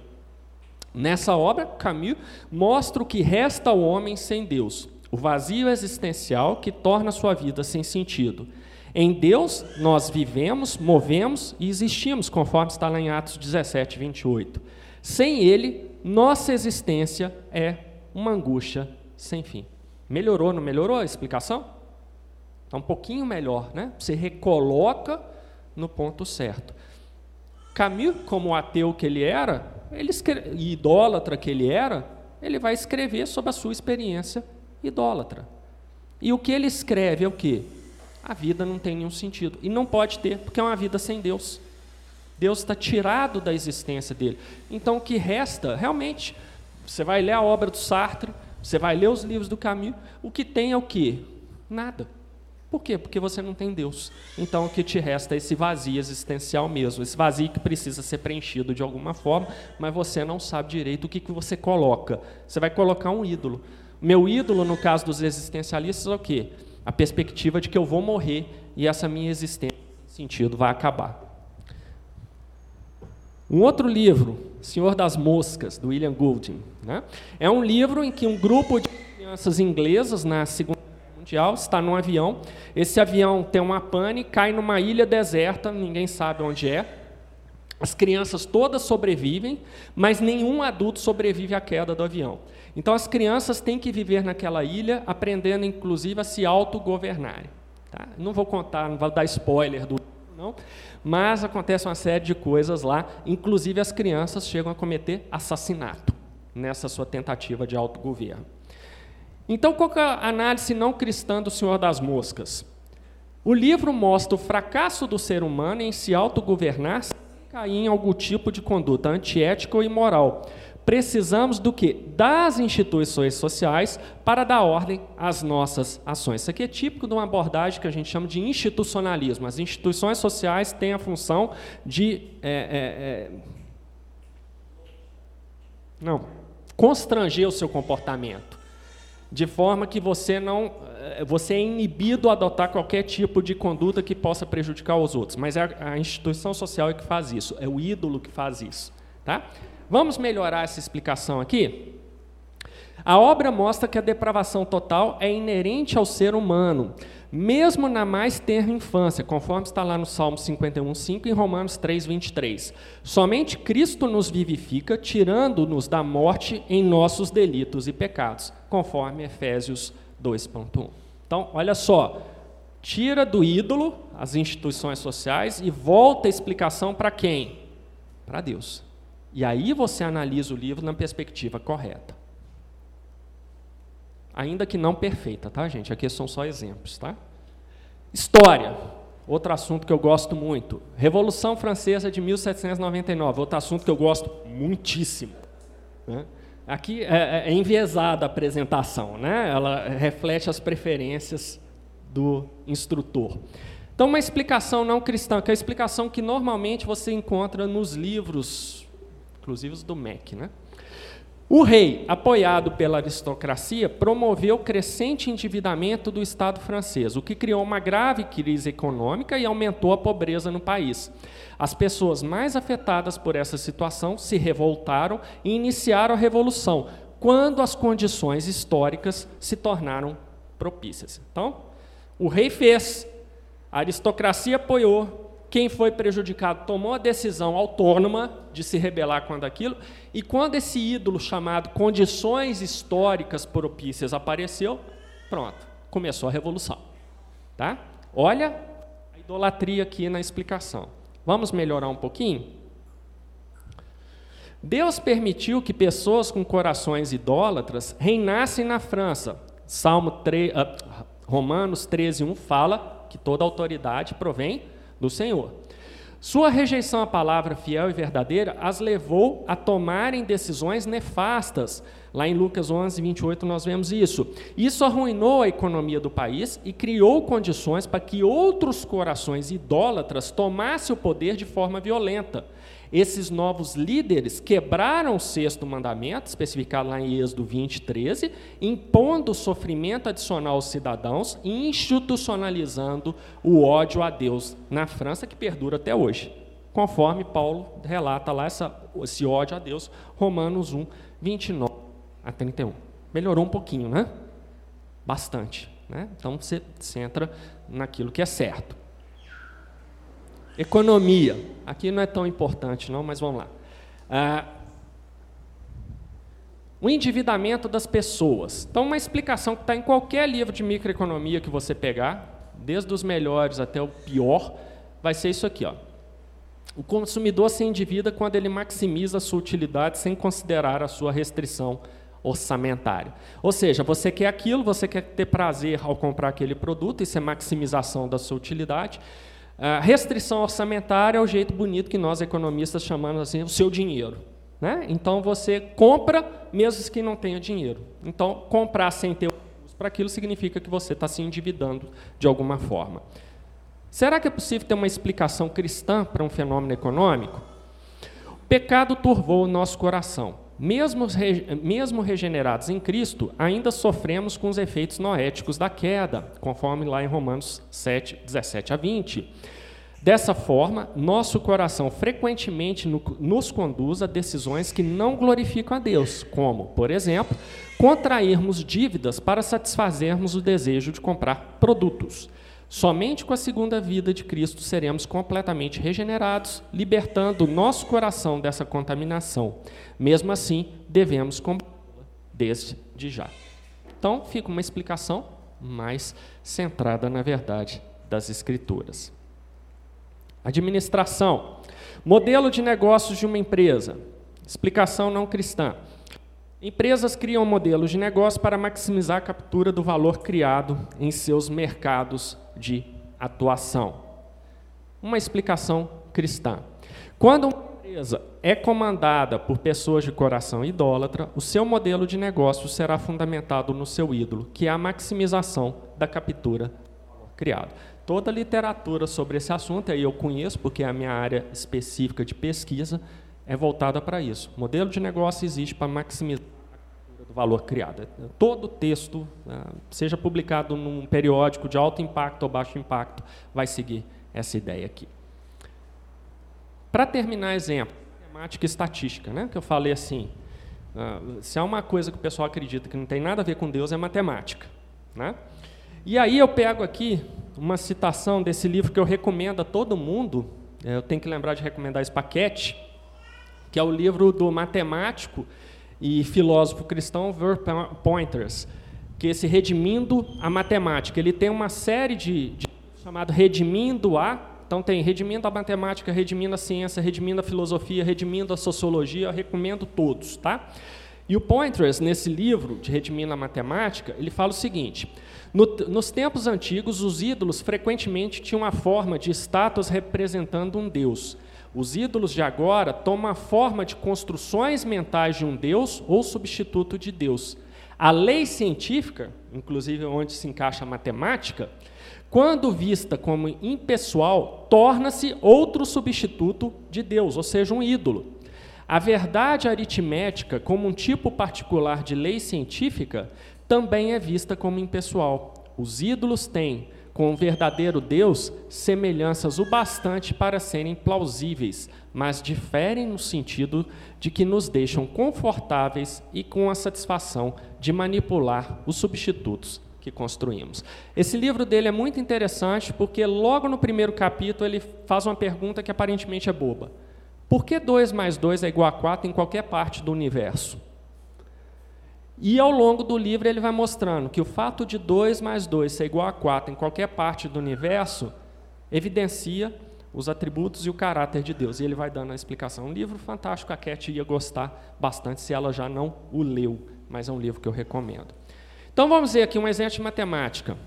Nessa obra, Camus mostra o que resta ao homem sem Deus, o vazio existencial que torna sua vida sem sentido. Em Deus, nós vivemos, movemos e existimos, conforme está lá em Atos 17, 28. Sem Ele, nossa existência é uma angústia sem fim. Melhorou, não melhorou a explicação? Está um pouquinho melhor, né? Você recoloca no ponto certo. Camus, como ateu que ele era, ele escreve, idólatra que ele era, ele vai escrever sobre a sua experiência idólatra. E o que ele escreve é o quê? A vida não tem nenhum sentido. E não pode ter, porque é uma vida sem Deus. Deus está tirado da existência dele. Então o que resta, realmente, você vai ler a obra do Sartre, você vai ler os livros do Camus, o que tem é o quê? Nada. Por quê? Porque você não tem Deus. Então o que te resta é esse vazio existencial mesmo, esse vazio que precisa ser preenchido de alguma forma, mas você não sabe direito o que, que você coloca. Você vai colocar um ídolo. Meu ídolo, no caso dos existencialistas, é o quê? A perspectiva de que eu vou morrer e essa minha existência, sentido, vai acabar. Um outro livro, Senhor das Moscas, do William Golding, né? é um livro em que um grupo de crianças inglesas, na Segunda Mundial, está num avião. Esse avião tem uma pane, cai numa ilha deserta, ninguém sabe onde é. As crianças todas sobrevivem, mas nenhum adulto sobrevive à queda do avião. Então as crianças têm que viver naquela ilha, aprendendo inclusive a se autogovernarem. Tá? Não vou contar, não vou dar spoiler do não, mas acontece uma série de coisas lá, inclusive as crianças chegam a cometer assassinato nessa sua tentativa de autogoverno. Então, qual é a análise não cristã do Senhor das Moscas? O livro mostra o fracasso do ser humano em se autogovernar sem cair em algum tipo de conduta antiética ou imoral. Precisamos do que? Das instituições sociais para dar ordem às nossas ações. Isso aqui é típico de uma abordagem que a gente chama de institucionalismo. As instituições sociais têm a função de. É, é, é, não, constranger o seu comportamento de forma que você não eh, você é inibido a adotar qualquer tipo de conduta que possa prejudicar os outros. Mas é a instituição social é que faz isso, é o ídolo que faz isso. Tá? Vamos melhorar essa explicação aqui? A obra mostra que a depravação total é inerente ao ser humano, mesmo na mais tenra infância, conforme está lá no Salmo 51:5 e Romanos 3:23. Somente Cristo nos vivifica, tirando-nos da morte em nossos delitos e pecados, conforme Efésios 2:1. Então, olha só, tira do ídolo as instituições sociais e volta a explicação para quem? Para Deus. E aí você analisa o livro na perspectiva correta. Ainda que não perfeita, tá, gente? Aqui são só exemplos, tá? História. Outro assunto que eu gosto muito. Revolução Francesa de 1799. Outro assunto que eu gosto muitíssimo. Né? Aqui é, é, é enviesada a apresentação, né? ela reflete as preferências do instrutor. Então, uma explicação não cristã, que é a explicação que normalmente você encontra nos livros, inclusive os do MEC. Né? O rei, apoiado pela aristocracia, promoveu o crescente endividamento do Estado francês, o que criou uma grave crise econômica e aumentou a pobreza no país. As pessoas mais afetadas por essa situação se revoltaram e iniciaram a revolução, quando as condições históricas se tornaram propícias. Então, o rei fez, a aristocracia apoiou, quem foi prejudicado tomou a decisão autônoma de se rebelar contra aquilo, e quando esse ídolo chamado condições históricas propícias apareceu, pronto, começou a revolução. Tá? Olha a idolatria aqui na explicação. Vamos melhorar um pouquinho? Deus permitiu que pessoas com corações idólatras reinassem na França. Salmo 3, uh, ah, Romanos 13, 1 fala que toda autoridade provém do Senhor. Sua rejeição à palavra fiel e verdadeira as levou a tomarem decisões nefastas. Lá em Lucas 11, 28, nós vemos isso. Isso arruinou a economia do país e criou condições para que outros corações idólatras tomassem o poder de forma violenta. Esses novos líderes quebraram o sexto mandamento, especificado lá em Êxodo 20, 13, impondo sofrimento adicional aos cidadãos e institucionalizando o ódio a Deus na França, que perdura até hoje, conforme Paulo relata lá essa, esse ódio a Deus, Romanos 1, 29 a 31. Melhorou um pouquinho, né? Bastante. Né? Então você, você entra naquilo que é certo. Economia. Aqui não é tão importante, não, mas vamos lá. Ah, o endividamento das pessoas. Então, uma explicação que está em qualquer livro de microeconomia que você pegar, desde os melhores até o pior, vai ser isso aqui. Ó. O consumidor se endivida quando ele maximiza a sua utilidade sem considerar a sua restrição orçamentária. Ou seja, você quer aquilo, você quer ter prazer ao comprar aquele produto, isso é maximização da sua utilidade. A restrição orçamentária é o jeito bonito que nós economistas chamamos assim, o seu dinheiro. Né? Então você compra mesmo que não tenha dinheiro. Então comprar sem ter para aquilo significa que você está se endividando de alguma forma. Será que é possível ter uma explicação cristã para um fenômeno econômico? O pecado turvou o nosso coração. Mesmo, mesmo regenerados em Cristo, ainda sofremos com os efeitos noéticos da queda, conforme lá em Romanos 7, 17 a 20. Dessa forma, nosso coração frequentemente nos conduz a decisões que não glorificam a Deus, como, por exemplo, contrairmos dívidas para satisfazermos o desejo de comprar produtos. Somente com a segunda vida de Cristo seremos completamente regenerados, libertando o nosso coração dessa contaminação. Mesmo assim, devemos combatê-la desde já. Então, fica uma explicação mais centrada na verdade das Escrituras. Administração. Modelo de negócios de uma empresa. Explicação não cristã. Empresas criam modelos de negócio para maximizar a captura do valor criado em seus mercados de atuação. Uma explicação cristã. Quando uma empresa é comandada por pessoas de coração idólatra, o seu modelo de negócio será fundamentado no seu ídolo, que é a maximização da captura criado. Toda a literatura sobre esse assunto, aí eu conheço, porque é a minha área específica de pesquisa, é voltada para isso. O modelo de negócio existe para maximizar valor criado. Todo texto, né, seja publicado num periódico de alto impacto ou baixo impacto, vai seguir essa ideia aqui. Para terminar exemplo, matemática e estatística, né, que eu falei assim, Ah, se há uma coisa que o pessoal acredita que não tem nada a ver com Deus, é matemática. Né? E aí eu pego aqui uma citação desse livro que eu recomendo a todo mundo, é, eu tenho que lembrar de recomendar esse paquete, que é o livro do matemático e filósofo cristão Ver Pointers, que esse Redimindo a Matemática. Ele tem uma série de, de chamado Redimindo a, então tem Redimindo a Matemática, Redimindo a Ciência, Redimindo a Filosofia, Redimindo a Sociologia, eu recomendo todos, tá? E o Pointers, nesse livro de Redimindo a Matemática, ele fala o seguinte, no, nos tempos antigos, os ídolos frequentemente tinham a forma de estátuas representando um deus. Os ídolos de agora tomam a forma de construções mentais de um Deus ou substituto de Deus. A lei científica, inclusive onde se encaixa a matemática, quando vista como impessoal, torna-se outro substituto de Deus, ou seja, um ídolo. A verdade aritmética, como um tipo particular de lei científica, também é vista como impessoal. Os ídolos têm, com o verdadeiro Deus semelhanças o bastante para serem plausíveis, mas diferem no sentido de que nos deixam confortáveis e com a satisfação de manipular os substitutos que construímos. Esse livro dele é muito interessante porque logo no primeiro capítulo ele faz uma pergunta que aparentemente é boba. Por que 2 mais 2 é igual a 4 em qualquer parte do universo? E ao longo do livro ele vai mostrando que o fato de 2 mais 2 ser igual a 4 em qualquer parte do universo evidencia os atributos e o caráter de Deus. E ele vai dando a explicação. Um livro fantástico, a Cat ia gostar bastante se ela já não o leu, mas é um livro que eu recomendo. Então vamos ver aqui um exemplo de matemática.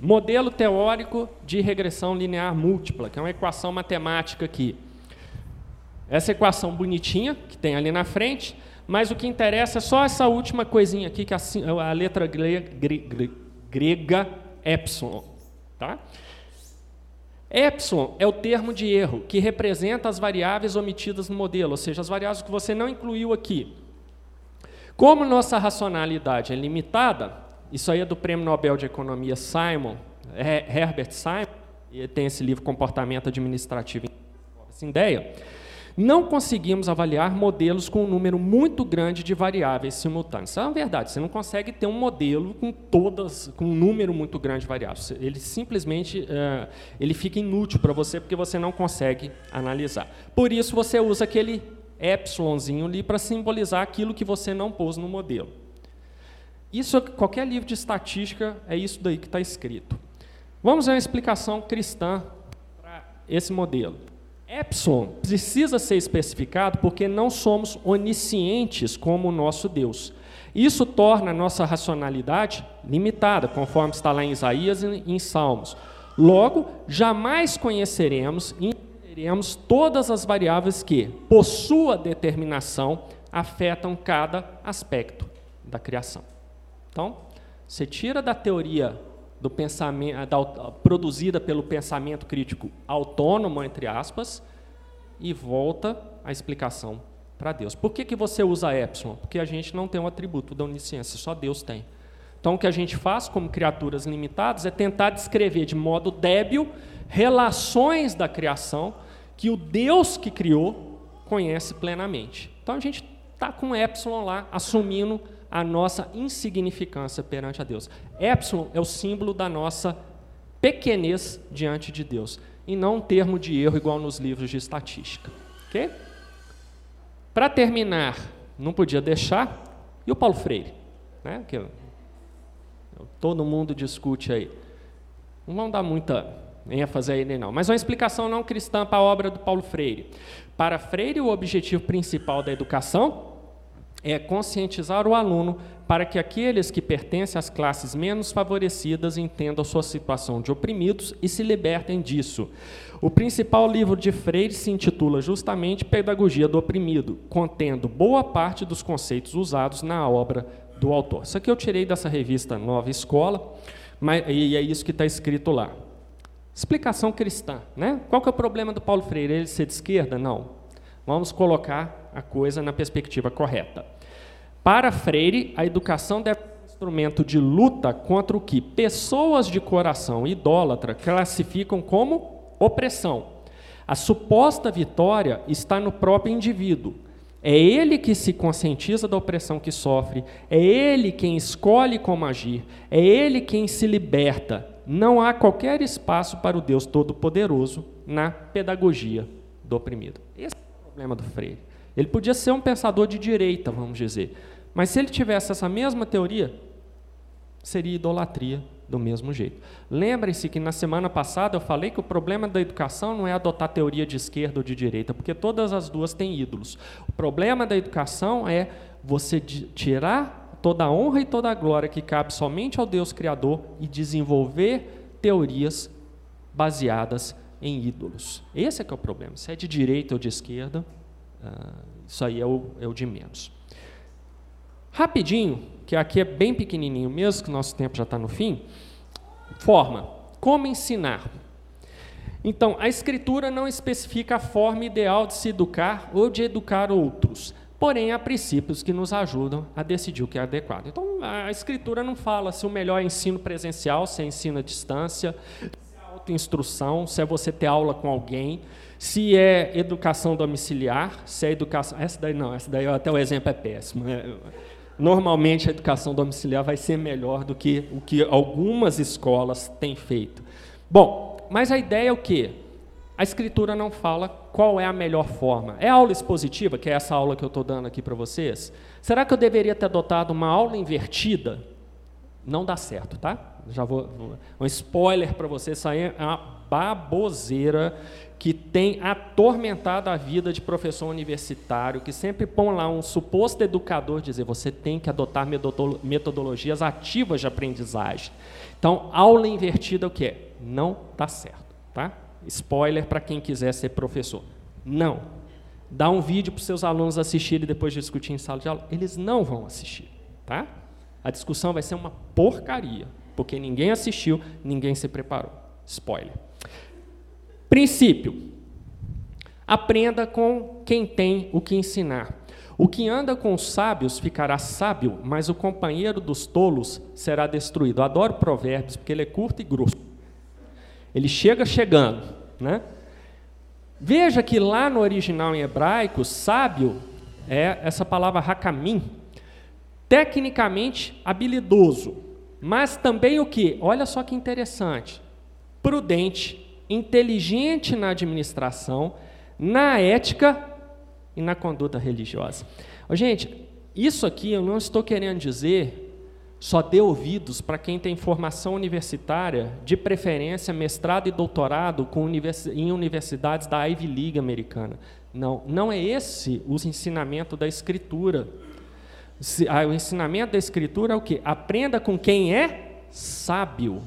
Modelo teórico de regressão linear múltipla, que é uma equação matemática aqui. Essa equação bonitinha, que tem ali na frente, mas o que interessa é só essa última coisinha aqui, que é a, letra grega, grega epsilon. Tá? Epsilon é o termo de erro que representa as variáveis omitidas no modelo, ou seja, as variáveis que você não incluiu aqui. Como nossa racionalidade é limitada, isso aí é do Prêmio Nobel de Economia Simon, Herbert Simon, e tem esse livro Comportamento Administrativo essa ideia não conseguimos avaliar modelos com um número muito grande de variáveis simultâneas. Isso é uma verdade, você não consegue ter um modelo com todas, com um número muito grande de variáveis. Ele simplesmente uh, ele fica inútil para você porque você não consegue analisar. Por isso você usa aquele epsilonzinho ali para simbolizar aquilo que você não pôs no modelo. Isso, qualquer livro de estatística é isso daí que está escrito. Vamos ver uma explicação cristã para esse modelo. Epsilon precisa ser especificado porque não somos oniscientes como o nosso Deus. Isso torna a nossa racionalidade limitada, conforme está lá em Isaías e em Salmos. Logo, jamais conheceremos e entenderemos todas as variáveis que, por sua determinação, afetam cada aspecto da criação. Então, você tira da teoria do pensamento, da, produzida pelo pensamento crítico autônomo, entre aspas, e volta a explicação para Deus. Por que, que você usa epsilon? Porque a gente não tem um atributo da onisciência, só Deus tem. Então, o que a gente faz como criaturas limitadas é tentar descrever de modo débil relações da criação que o Deus que criou conhece plenamente. Então, a gente está com epsilon lá, assumindo a nossa insignificância perante a Deus. Epsilon é o símbolo da nossa pequenez diante de Deus, e não um termo de erro igual nos livros de estatística. Para terminar, não podia deixar, e o Paulo Freire? Né? Que todo mundo discute aí. Não vamos dar muita ênfase a ele, não. Mas uma explicação não cristã para a obra do Paulo Freire. Para Freire, o objetivo principal da educação é conscientizar o aluno para que aqueles que pertencem às classes menos favorecidas entendam sua situação de oprimidos e se libertem disso. O principal livro de Freire se intitula justamente Pedagogia do Oprimido, contendo boa parte dos conceitos usados na obra do autor. Isso aqui eu tirei dessa revista Nova Escola, mas, e é isso que está escrito lá. Explicação cristã. Né? Qual que é o problema do Paulo Freire? Ele ser de esquerda? Não. Vamos colocar a coisa na perspectiva correta. Para Freire, a educação deve ser um instrumento de luta contra o que pessoas de coração idólatra classificam como opressão. A suposta vitória está no próprio indivíduo. É ele que se conscientiza da opressão que sofre, é ele quem escolhe como agir, é ele quem se liberta. Não há qualquer espaço para o Deus Todo-Poderoso na pedagogia do oprimido. Esse é o problema do Freire. Ele podia ser um pensador de direita, vamos dizer, mas se ele tivesse essa mesma teoria, seria idolatria do mesmo jeito. Lembrem-se que na semana passada eu falei que o problema da educação não é adotar teoria de esquerda ou de direita, porque todas as duas têm ídolos. O problema da educação é você tirar toda a honra e toda a glória que cabe somente ao Deus Criador e desenvolver teorias baseadas em ídolos. Esse é que é o problema. Se é de direita ou de esquerda, uh, isso aí é o, é o de menos. Rapidinho, que aqui é bem pequenininho mesmo, que nosso tempo já está no fim. Forma. Como ensinar? Então, a Escritura não especifica a forma ideal de se educar ou de educar outros. Porém, há princípios que nos ajudam a decidir o que é adequado. Então, a Escritura não fala se o melhor é ensino presencial, se é ensino à distância, se é autoinstrução, se é você ter aula com alguém, se é educação domiciliar, se é educação. Essa daí não, essa daí até o exemplo é péssimo. É normalmente a educação domiciliar vai ser melhor do que o que algumas escolas têm feito. Bom, mas a ideia é o quê? A escritura não fala qual é a melhor forma. É aula expositiva, que é essa aula que eu estou dando aqui para vocês? Será que eu deveria ter adotado uma aula invertida? Não dá certo, tá? Já vou, um spoiler para vocês, isso aí é uma baboseira que tem atormentado a vida de professor universitário, que sempre põe lá um suposto educador dizer você tem que adotar metodologias ativas de aprendizagem. Então, aula invertida o que é? Não dá certo, tá? Spoiler para quem quiser ser professor. Não. Dá um vídeo para os seus alunos assistirem depois de discutir em sala de aula. Eles não vão assistir, tá? A discussão vai ser uma porcaria, porque ninguém assistiu, ninguém se preparou. Spoiler. Princípio: aprenda com quem tem o que ensinar. O que anda com os sábios ficará sábio, mas o companheiro dos tolos será destruído. Adoro provérbios, porque ele é curto e grosso. Ele chega chegando. Né? Veja que lá no original em hebraico, sábio é essa palavra hakamim, tecnicamente habilidoso, mas também o que? Olha só que interessante, prudente, inteligente na administração, na ética e na conduta religiosa. Oh, gente, isso aqui eu não estou querendo dizer só dê ouvidos para quem tem formação universitária, de preferência mestrado e doutorado com univers em universidades da Ivy League americana. Não, não é esse o ensinamento da Escritura. Ah, o ensinamento da Escritura é o que? Aprenda com quem é sábio.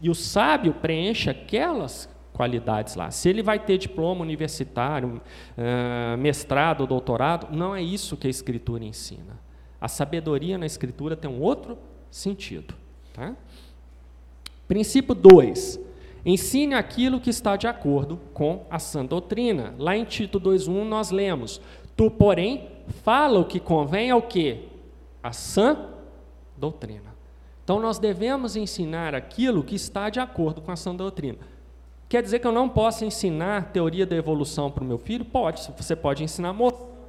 E o sábio preenche aquelas qualidades lá. Se ele vai ter diploma universitário, uh, mestrado, doutorado, não é isso que a Escritura ensina. A sabedoria na Escritura tem um outro sentido. Tá? Princípio 2. Ensine aquilo que está de acordo com a sã doutrina. Lá em Tito 2.1 nós lemos, Tu, porém, fala o que convém ao quê? A sã doutrina. Então nós devemos ensinar aquilo que está de acordo com a sã doutrina. Quer dizer que eu não posso ensinar teoria da evolução para o meu filho? Pode, você pode ensinar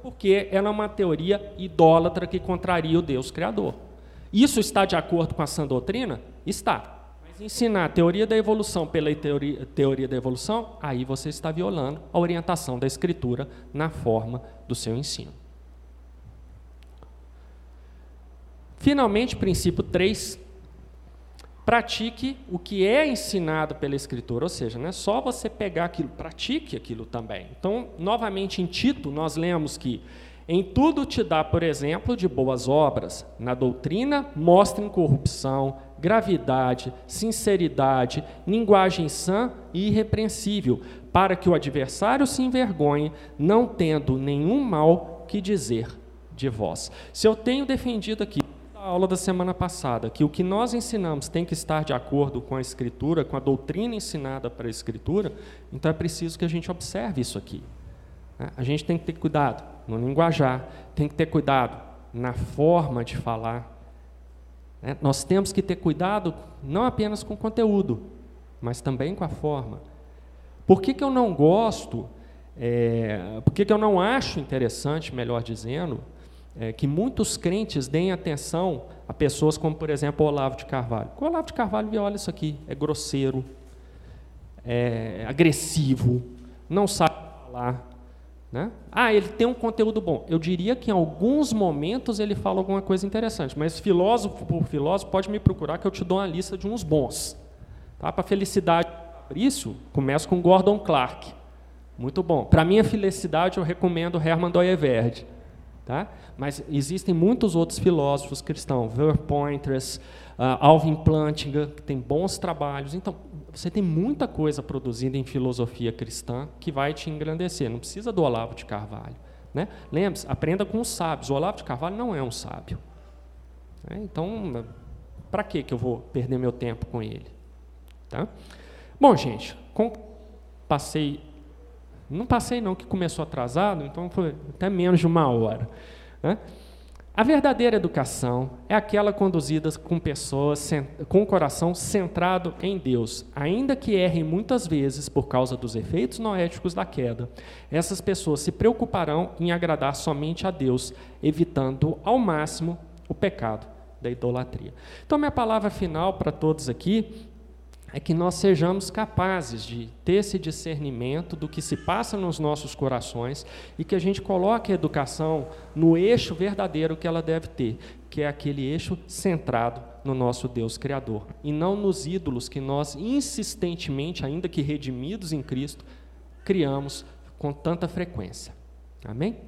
porque ela é uma teoria idólatra que contraria o Deus Criador. Isso está de acordo com a sã doutrina? Está. Mas ensinar teoria da evolução pela teoria, teoria da evolução, aí você está violando a orientação da Escritura na forma do seu ensino. Finalmente, princípio 3, pratique o que é ensinado pela Escritura, ou seja, não é só você pegar aquilo, pratique aquilo também. Então, novamente em Tito, nós lemos que em tudo te dá, por exemplo, de boas obras. Na doutrina, mostra corrupção, gravidade, sinceridade, linguagem sã e irrepreensível, para que o adversário se envergonhe, não tendo nenhum mal que dizer de vós. Se eu tenho defendido aqui aula da semana passada, que o que nós ensinamos tem que estar de acordo com a Escritura, com a doutrina ensinada para a Escritura, então é preciso que a gente observe isso aqui. Né? A gente tem que ter cuidado no linguajar, tem que ter cuidado na forma de falar. Né? Nós temos que ter cuidado não apenas com o conteúdo, mas também com a forma. Por que, que eu não gosto É, por que eu não acho interessante, melhor dizendo, é, que muitos crentes deem atenção a pessoas como, por exemplo, Olavo de Carvalho. O Olavo de Carvalho olha isso aqui, é grosseiro, é agressivo, não sabe falar. Né? Ah, ele tem um conteúdo bom. Eu diria que em alguns momentos ele fala alguma coisa interessante, mas filósofo por filósofo pode me procurar que eu te dou uma lista de uns bons. Tá? Para felicidade Fabrício, começo com Gordon Clark. Muito bom. Para minha felicidade, eu recomendo Hermann Doyeverd. Tá? Mas existem muitos outros filósofos cristãos, Verpointers, uh, Alvin Plantinga, que tem bons trabalhos. Então, você tem muita coisa produzida em filosofia cristã que vai te engrandecer. Não precisa do Olavo de Carvalho. Né? Lembre-se, aprenda com os sábios. O Olavo de Carvalho não é um sábio. Né? Então, para que eu vou perder meu tempo com ele? Tá? Bom, gente, com... passei não passei não, que começou atrasado, então foi até menos de uma hora. Né? A verdadeira educação é aquela conduzida com pessoas com o coração centrado em Deus, ainda que errem muitas vezes por causa dos efeitos noéticos da queda. Essas pessoas se preocuparão em agradar somente a Deus, evitando ao máximo o pecado da idolatria. Então, minha palavra final para todos aqui é que nós sejamos capazes de ter esse discernimento do que se passa nos nossos corações e que a gente coloque a educação no eixo verdadeiro que ela deve ter, que é aquele eixo centrado no nosso Deus Criador, e não nos ídolos que nós insistentemente, ainda que redimidos em Cristo, criamos com tanta frequência. Amém?